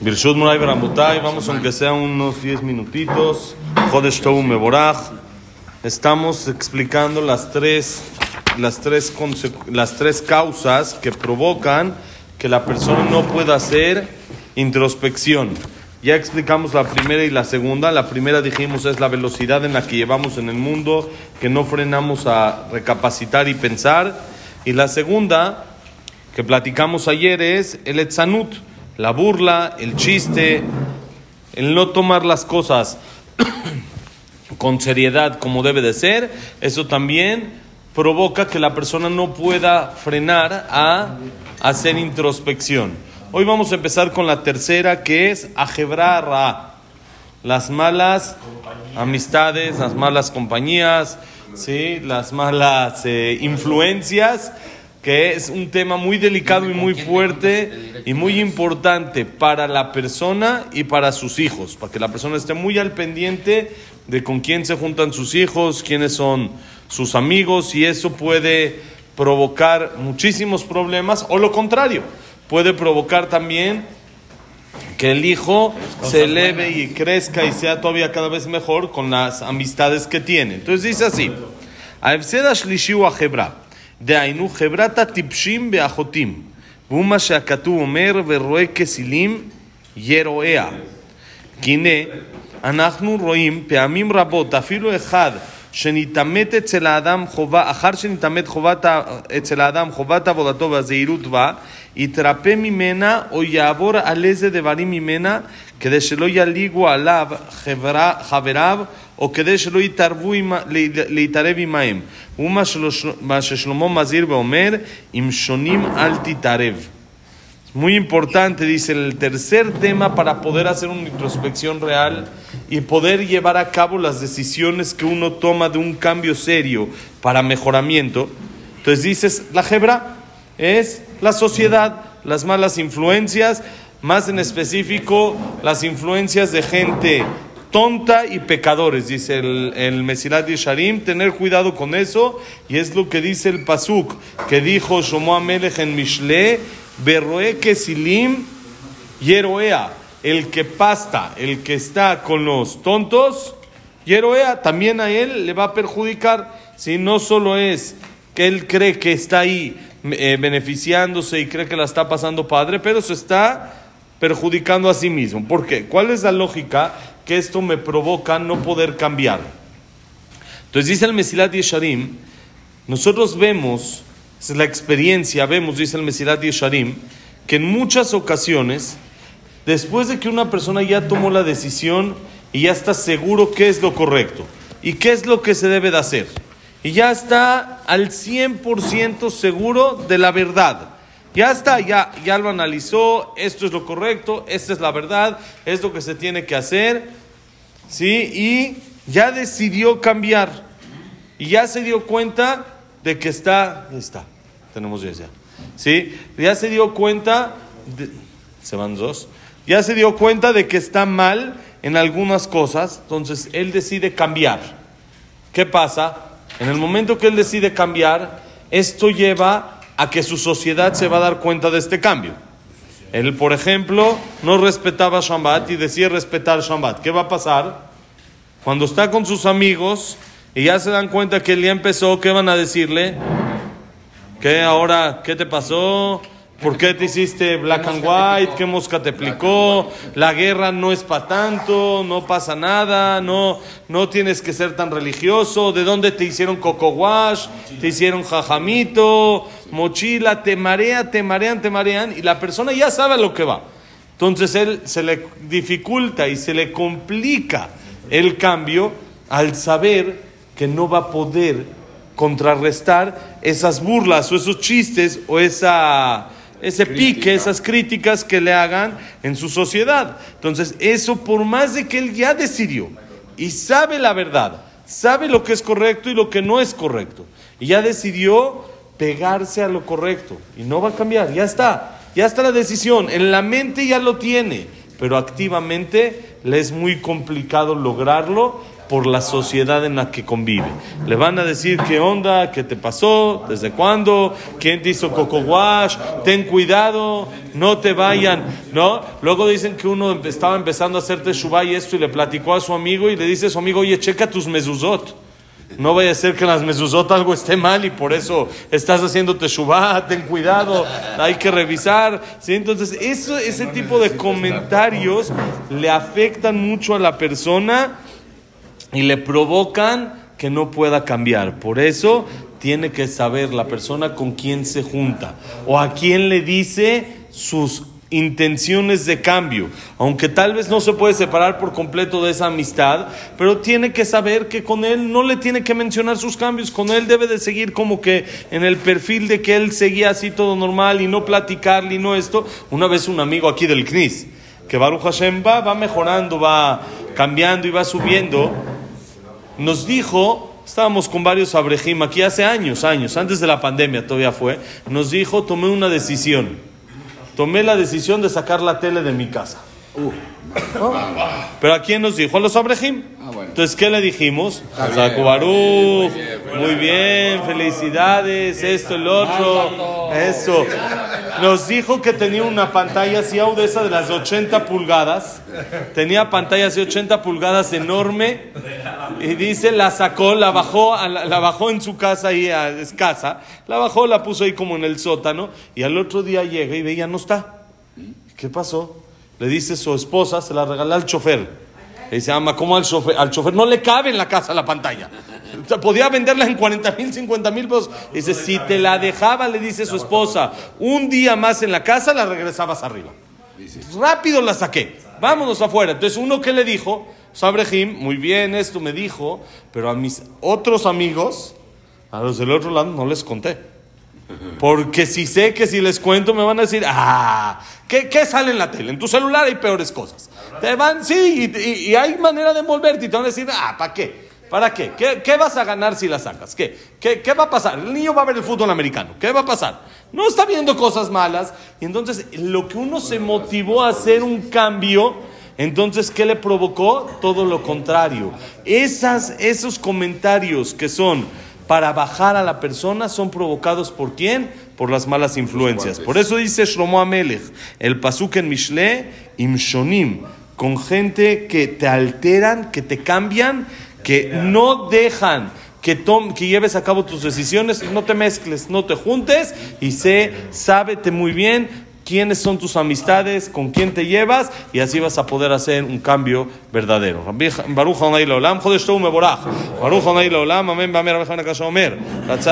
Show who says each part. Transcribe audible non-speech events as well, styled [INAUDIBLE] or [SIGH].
Speaker 1: Birshut Muray Baramutay, vamos aunque sea unos 10 minutitos. Jodesh Meborach. Estamos explicando las tres, las, tres las tres causas que provocan que la persona no pueda hacer introspección. Ya explicamos la primera y la segunda. La primera dijimos es la velocidad en la que llevamos en el mundo, que no frenamos a recapacitar y pensar. Y la segunda que platicamos ayer es el etzanut, la burla, el chiste, el no tomar las cosas [COUGHS] con seriedad como debe de ser. Eso también provoca que la persona no pueda frenar a hacer introspección. Hoy vamos a empezar con la tercera que es Ra. Las malas amistades, las malas compañías, ¿sí? las malas eh, influencias que es un tema muy delicado y muy fuerte y muy importante para la persona y para sus hijos, para que la persona esté muy al pendiente de con quién se juntan sus hijos, quiénes son sus amigos y eso puede provocar muchísimos problemas o lo contrario, puede provocar también que el hijo se eleve y crezca y sea todavía cada vez mejor con las amistades que tiene. Entonces dice así, דהיינו חברת הטיפשים באחותים, והוא מה שהכתוב אומר ורואה כסילים ירועיה. כי הנה אנחנו רואים פעמים רבות אפילו אחד שנתעמת אצל האדם חובה, אחר שנתעמת חובת, אצל האדם חובת עבודתו והזהירות בה, יתרפא ממנה או יעבור על איזה דברים ממנה כדי שלא יליגו עליו חברה, חבריו או כדי שלא יתערבו עם, להתערב עמהם. הוא מה ששלמה מזהיר ואומר, אם שונים אל תתערב. Muy importante, dice el tercer tema para poder hacer una introspección real y poder llevar a cabo las decisiones que uno toma de un cambio serio para mejoramiento. Entonces dices, la hebra es la sociedad, las malas influencias, más en específico las influencias de gente tonta y pecadores, dice el, el Mesilat Sharim, tener cuidado con eso, y es lo que dice el Pasuk, que dijo Shomo Amelech en Mishle, Berroe Kesilim Yeroea, el que pasta, el que está con los tontos, Yeroea, también a él le va a perjudicar, si no solo es que él cree que está ahí eh, beneficiándose y cree que la está pasando padre, pero se está perjudicando a sí mismo. ¿Por qué? ¿Cuál es la lógica que esto me provoca no poder cambiar? Entonces dice el Mesilat Yesharim, nosotros vemos, es la experiencia, vemos, dice el Mesilat Yesharim, que en muchas ocasiones, después de que una persona ya tomó la decisión y ya está seguro qué es lo correcto y qué es lo que se debe de hacer, y ya está al 100% seguro de la verdad, ya está, ya, ya lo analizó, esto es lo correcto, esta es la verdad, es lo que se tiene que hacer, ¿sí? Y ya decidió cambiar. Y ya se dio cuenta de que está, está, tenemos ya, ¿sí? Ya se dio cuenta, se van dos, ya se dio cuenta de que está mal en algunas cosas, entonces él decide cambiar. ¿Qué pasa? En el momento que él decide cambiar, esto lleva a que su sociedad se va a dar cuenta de este cambio. Él, por ejemplo, no respetaba Shabbat y decía respetar Shabbat. ¿Qué va a pasar? Cuando está con sus amigos y ya se dan cuenta que él ya empezó, ¿qué van a decirle? ¿Qué ahora? ¿Qué te pasó? ¿Por qué te hiciste black and white? ¿Qué mosca te aplicó? La guerra no es para tanto, no pasa nada, no, no tienes que ser tan religioso. ¿De dónde te hicieron coco wash? ¿Te hicieron jajamito? ¿Mochila? Te marean, te marean, te marean. Y la persona ya sabe lo que va. Entonces él se le dificulta y se le complica el cambio al saber que no va a poder contrarrestar esas burlas o esos chistes o esa ese pique, esas críticas que le hagan en su sociedad. Entonces, eso por más de que él ya decidió y sabe la verdad, sabe lo que es correcto y lo que no es correcto, y ya decidió pegarse a lo correcto y no va a cambiar, ya está, ya está la decisión, en la mente ya lo tiene, pero activamente le es muy complicado lograrlo por la sociedad en la que convive. Le van a decir qué onda, qué te pasó, desde cuándo, quién te hizo coco wash, ten cuidado, no te vayan, ¿no? Luego dicen que uno estaba empezando a hacer teshuvah y esto y le platicó a su amigo y le dice a su amigo, oye, checa tus mezuzot. No vaya a ser que en las mezuzot algo esté mal y por eso estás haciendo teshuvah, ten cuidado, hay que revisar. ¿sí? Entonces, eso, ese tipo de comentarios le afectan mucho a la persona y le provocan que no pueda cambiar. Por eso tiene que saber la persona con quién se junta o a quién le dice sus intenciones de cambio, aunque tal vez no se puede separar por completo de esa amistad, pero tiene que saber que con él no le tiene que mencionar sus cambios, con él debe de seguir como que en el perfil de que él seguía así todo normal y no platicarle y no esto. Una vez un amigo aquí del CNIS, que Baruch Hashem va, va mejorando, va cambiando y va subiendo, nos dijo, estábamos con varios abrejim aquí hace años, años, antes de la pandemia todavía fue, nos dijo, tomé una decisión tomé la decisión de sacar la tele de mi casa. Pero ¿a quién nos dijo? A los Abrejim. Entonces, ¿qué le dijimos? Baruch, muy bien, felicidades, esto, el otro, eso. Nos dijo que tenía una pantalla así de esa de las 80 pulgadas. Tenía pantalla así 80 pulgadas enorme. Y dice, la sacó, la bajó, la bajó en su casa ahí, es casa. La bajó, la puso ahí como en el sótano. Y al otro día llega y veía, no está. ¿Qué pasó? Le dice su esposa, se la regaló al chofer. Le dice, ama, ¿cómo al chofer? Al chofer no le cabe en la casa la pantalla. Podía venderla en 40 mil, 50 mil pesos. Dice, si te la dejaba, le dice su esposa, un día más en la casa, la regresabas arriba. Rápido la saqué. Vámonos afuera. Entonces, uno que le dijo, Sabrejim, muy bien, esto me dijo, pero a mis otros amigos, a los del otro lado, no les conté. Porque si sé que si les cuento me van a decir, ah, ¿qué, qué sale en la tele? En tu celular hay peores cosas. Te van, sí, y, hay manera de envolverte y te van a decir, ah, ¿para qué? ¿Para qué? qué? ¿Qué, vas a ganar si la sacas? ¿Qué? ¿Qué? ¿Qué va a pasar? El niño va a ver el fútbol americano. ¿Qué va a pasar? No está viendo cosas malas. Y entonces, lo que uno se motivó a hacer un cambio, entonces, ¿qué le provocó? Todo lo contrario. Esas, esos comentarios que son para bajar a la persona son provocados por quién? Por las malas influencias. Por eso dice Shlomo Amelech, el pasuk en Mishle, imshonim, con gente que te alteran, que te cambian, que no dejan que, que lleves a cabo tus decisiones, no te mezcles, no te juntes y sé, sábete muy bien quiénes son tus amistades, con quién te llevas y así vas a poder hacer un cambio verdadero. Baruch Hanay Olam, Jodesh Meborach. Baruch Hanay Olam, Amén, Bamer, Omer.